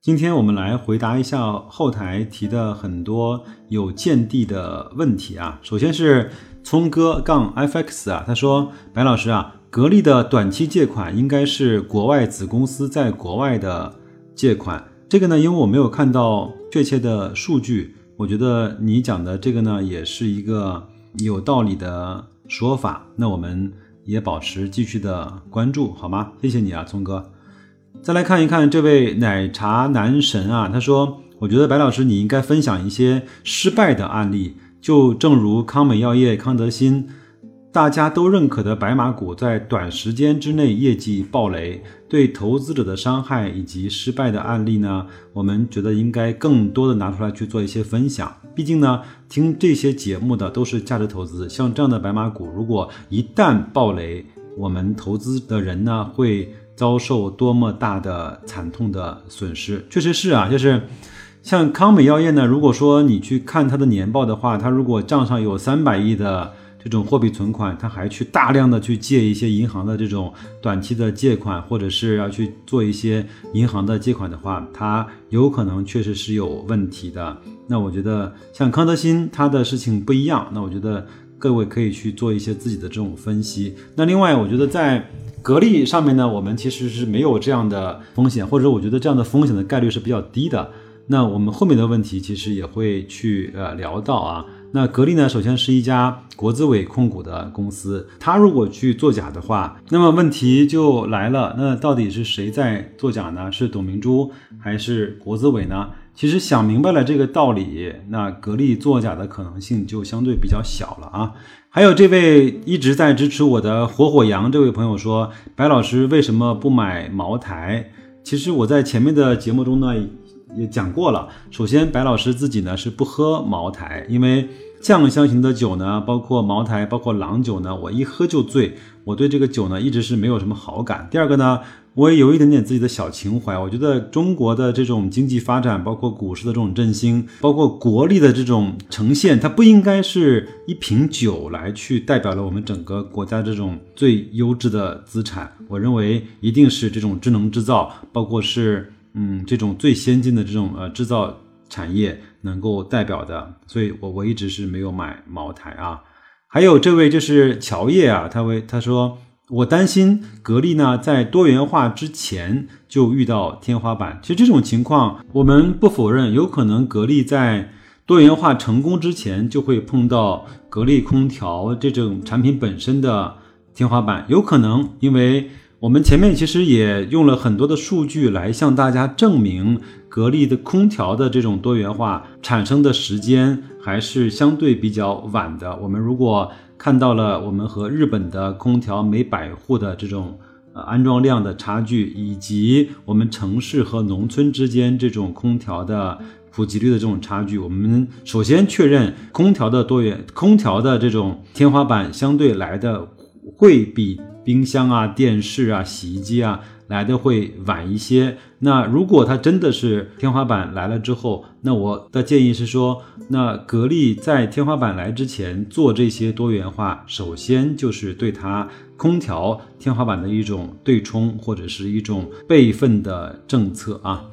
今天我们来回答一下后台提的很多有见地的问题啊。首先是聪哥杠 FX 啊，他说白老师啊，格力的短期借款应该是国外子公司在国外的借款。这个呢，因为我没有看到确切的数据，我觉得你讲的这个呢，也是一个有道理的说法。那我们也保持继续的关注，好吗？谢谢你啊，聪哥。再来看一看这位奶茶男神啊，他说：“我觉得白老师你应该分享一些失败的案例，就正如康美药业、康德新，大家都认可的白马股，在短时间之内业绩暴雷，对投资者的伤害以及失败的案例呢，我们觉得应该更多的拿出来去做一些分享。毕竟呢，听这些节目的都是价值投资，像这样的白马股，如果一旦暴雷，我们投资的人呢会。”遭受多么大的惨痛的损失，确实是啊，就是像康美药业呢，如果说你去看它的年报的话，它如果账上有三百亿的这种货币存款，它还去大量的去借一些银行的这种短期的借款，或者是要去做一些银行的借款的话，它有可能确实是有问题的。那我觉得像康德新，它的事情不一样。那我觉得各位可以去做一些自己的这种分析。那另外，我觉得在格力上面呢，我们其实是没有这样的风险，或者我觉得这样的风险的概率是比较低的。那我们后面的问题其实也会去呃聊到啊。那格力呢，首先是一家国资委控股的公司，它如果去作假的话，那么问题就来了，那到底是谁在作假呢？是董明珠还是国资委呢？其实想明白了这个道理，那格力作假的可能性就相对比较小了啊。还有这位一直在支持我的火火羊这位朋友说，白老师为什么不买茅台？其实我在前面的节目中呢也讲过了。首先，白老师自己呢是不喝茅台，因为酱香型的酒呢，包括茅台，包括郎酒呢，我一喝就醉。我对这个酒呢一直是没有什么好感。第二个呢，我也有一点点自己的小情怀。我觉得中国的这种经济发展，包括股市的这种振兴，包括国力的这种呈现，它不应该是一瓶酒来去代表了我们整个国家这种最优质的资产。我认为一定是这种智能制造，包括是嗯这种最先进的这种呃制造产业能够代表的。所以我我一直是没有买茅台啊。还有这位就是乔叶啊，他为他说，我担心格力呢在多元化之前就遇到天花板。其实这种情况我们不否认，有可能格力在多元化成功之前就会碰到格力空调这种产品本身的天花板，有可能，因为我们前面其实也用了很多的数据来向大家证明。格力的空调的这种多元化产生的时间还是相对比较晚的。我们如果看到了我们和日本的空调每百户的这种呃安装量的差距，以及我们城市和农村之间这种空调的普及率的这种差距，我们首先确认空调的多元空调的这种天花板相对来的会比冰箱啊、电视啊、洗衣机啊。来的会晚一些。那如果它真的是天花板来了之后，那我的建议是说，那格力在天花板来之前做这些多元化，首先就是对它空调天花板的一种对冲或者是一种备份的政策啊。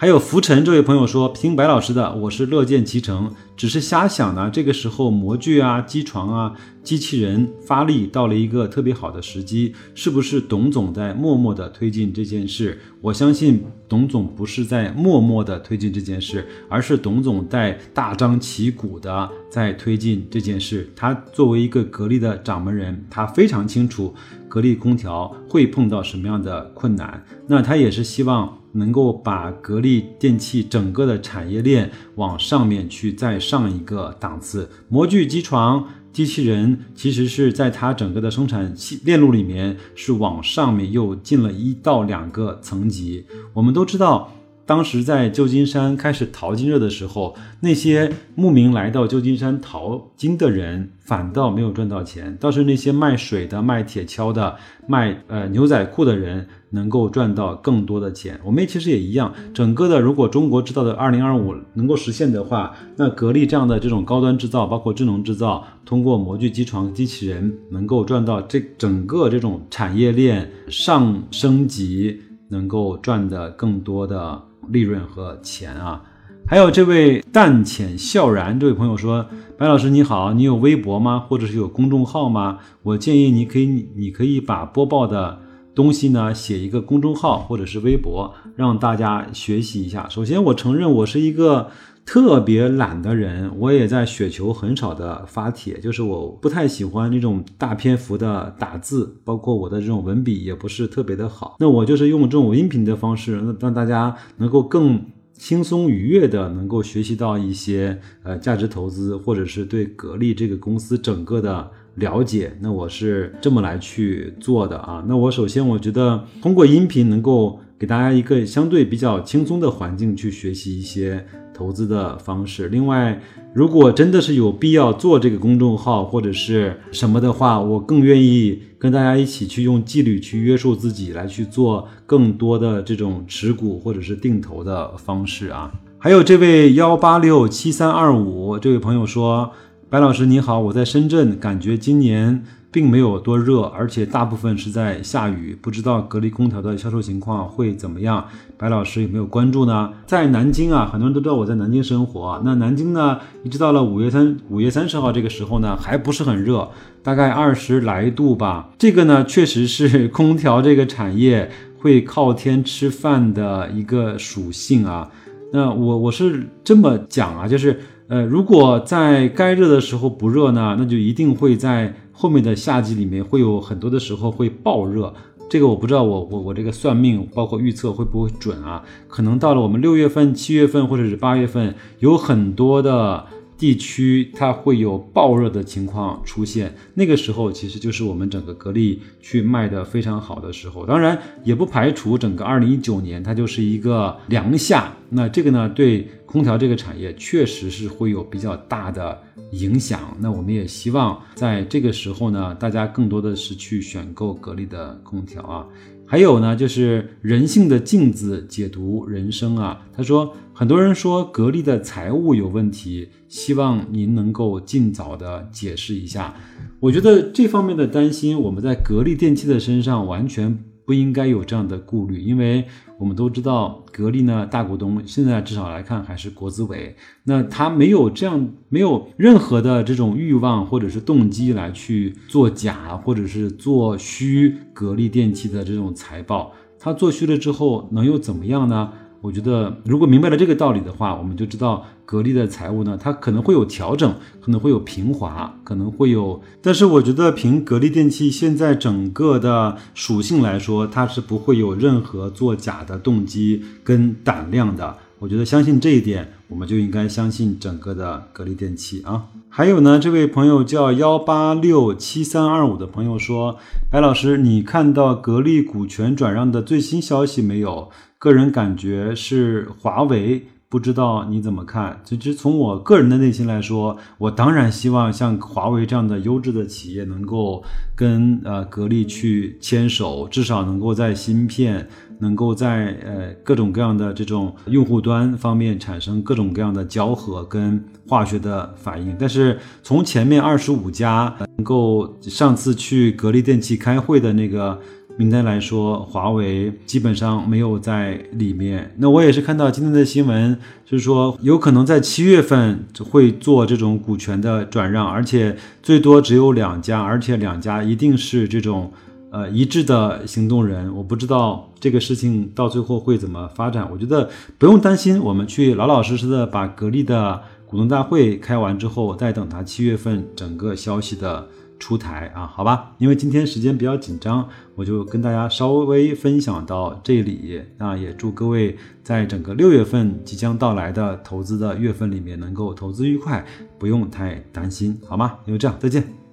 还有浮尘这位朋友说，听白老师的，我是乐见其成，只是瞎想呢。这个时候模具啊、机床啊、机器人发力到了一个特别好的时机，是不是董总在默默的推进这件事？我相信董总不是在默默的推进这件事，而是董总在大张旗鼓的在推进这件事。他作为一个格力的掌门人，他非常清楚格力空调会碰到什么样的困难，那他也是希望。能够把格力电器整个的产业链往上面去再上一个档次，模具、机床、机器人，其实是在它整个的生产链路里面是往上面又进了一到两个层级。我们都知道。当时在旧金山开始淘金热的时候，那些慕名来到旧金山淘金的人反倒没有赚到钱，倒是那些卖水的、卖铁锹的、卖呃牛仔裤的人能够赚到更多的钱。我们其实也一样，整个的如果中国制造的二零二五能够实现的话，那格力这样的这种高端制造，包括智能制造，通过模具、机床、机器人，能够赚到这整个这种产业链上升级，能够赚的更多的利润和钱啊。还有这位淡浅笑然这位朋友说：“白老师你好，你有微博吗？或者是有公众号吗？我建议你可以，你可以把播报的东西呢写一个公众号或者是微博，让大家学习一下。首先，我承认我是一个特别懒的人，我也在雪球很少的发帖，就是我不太喜欢那种大篇幅的打字，包括我的这种文笔也不是特别的好。那我就是用这种音频的方式，让让大家能够更。”轻松愉悦的能够学习到一些呃价值投资，或者是对格力这个公司整个的了解，那我是这么来去做的啊。那我首先我觉得通过音频能够给大家一个相对比较轻松的环境去学习一些。投资的方式。另外，如果真的是有必要做这个公众号或者是什么的话，我更愿意跟大家一起去用纪律去约束自己，来去做更多的这种持股或者是定投的方式啊。还有这位幺八六七三二五这位朋友说：“白老师你好，我在深圳，感觉今年。”并没有多热，而且大部分是在下雨，不知道格力空调的销售情况会怎么样？白老师有没有关注呢？在南京啊，很多人都知道我在南京生活。那南京呢，一直到了五月三五月三十号这个时候呢，还不是很热，大概二十来度吧。这个呢，确实是空调这个产业会靠天吃饭的一个属性啊。那我我是这么讲啊，就是呃，如果在该热的时候不热呢，那就一定会在。后面的夏季里面会有很多的时候会爆热，这个我不知道，我我我这个算命包括预测会不会准啊？可能到了我们六月份、七月份或者是八月份，有很多的。地区它会有暴热的情况出现，那个时候其实就是我们整个格力去卖的非常好的时候。当然，也不排除整个二零一九年它就是一个凉夏。那这个呢，对空调这个产业确实是会有比较大的影响。那我们也希望在这个时候呢，大家更多的是去选购格力的空调啊。还有呢，就是人性的镜子解读人生啊。他说，很多人说格力的财务有问题，希望您能够尽早的解释一下。我觉得这方面的担心，我们在格力电器的身上完全。不应该有这样的顾虑，因为我们都知道格力呢，大股东现在至少来看还是国资委，那他没有这样没有任何的这种欲望或者是动机来去做假或者是做虚格力电器的这种财报，他做虚了之后能又怎么样呢？我觉得，如果明白了这个道理的话，我们就知道格力的财务呢，它可能会有调整，可能会有平滑，可能会有。但是我觉得，凭格力电器现在整个的属性来说，它是不会有任何作假的动机跟胆量的。我觉得，相信这一点，我们就应该相信整个的格力电器啊。还有呢，这位朋友叫幺八六七三二五的朋友说：“白老师，你看到格力股权转让的最新消息没有？”个人感觉是华为，不知道你怎么看？其实从我个人的内心来说，我当然希望像华为这样的优质的企业能够跟呃格力去牵手，至少能够在芯片，能够在呃各种各样的这种用户端方面产生各种各样的交合跟化学的反应。但是从前面二十五家能够上次去格力电器开会的那个。名单来说，华为基本上没有在里面。那我也是看到今天的新闻，就是说有可能在七月份会做这种股权的转让，而且最多只有两家，而且两家一定是这种呃一致的行动人。我不知道这个事情到最后会怎么发展。我觉得不用担心，我们去老老实实的把格力的股东大会开完之后，再等它七月份整个消息的。出台啊，好吧，因为今天时间比较紧张，我就跟大家稍微分享到这里。那也祝各位在整个六月份即将到来的投资的月份里面，能够投资愉快，不用太担心，好吗？因为这样，再见。